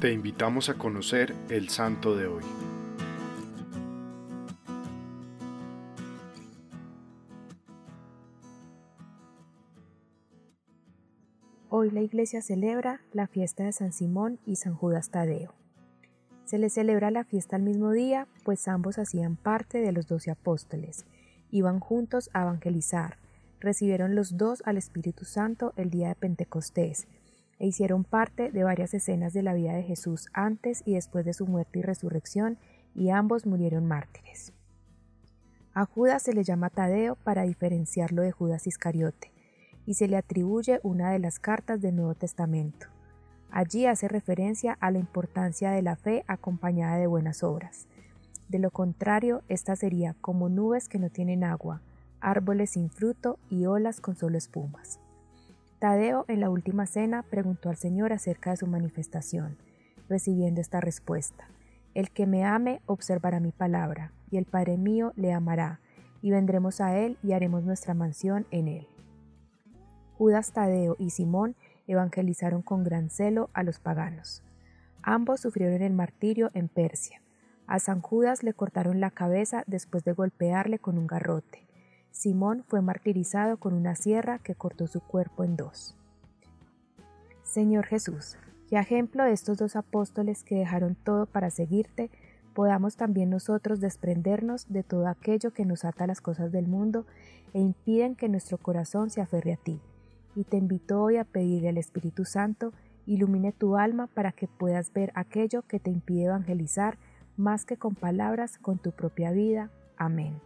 Te invitamos a conocer el santo de hoy. Hoy la iglesia celebra la fiesta de San Simón y San Judas Tadeo. Se les celebra la fiesta al mismo día, pues ambos hacían parte de los doce apóstoles, iban juntos a evangelizar, recibieron los dos al Espíritu Santo el día de Pentecostés, e hicieron parte de varias escenas de la vida de Jesús antes y después de su muerte y resurrección, y ambos murieron mártires. A Judas se le llama Tadeo para diferenciarlo de Judas Iscariote, y se le atribuye una de las cartas del Nuevo Testamento. Allí hace referencia a la importancia de la fe acompañada de buenas obras. De lo contrario, esta sería como nubes que no tienen agua, árboles sin fruto y olas con solo espumas. Tadeo en la última cena preguntó al Señor acerca de su manifestación, recibiendo esta respuesta. El que me ame observará mi palabra, y el Padre mío le amará, y vendremos a él y haremos nuestra mansión en él. Judas Tadeo y Simón evangelizaron con gran celo a los paganos. Ambos sufrieron el martirio en Persia. A San Judas le cortaron la cabeza después de golpearle con un garrote. Simón fue martirizado con una sierra que cortó su cuerpo en dos. Señor Jesús, que ejemplo de estos dos apóstoles que dejaron todo para seguirte, podamos también nosotros desprendernos de todo aquello que nos ata a las cosas del mundo e impiden que nuestro corazón se aferre a ti. Y te invito hoy a pedirle al Espíritu Santo ilumine tu alma para que puedas ver aquello que te impide evangelizar más que con palabras, con tu propia vida. Amén.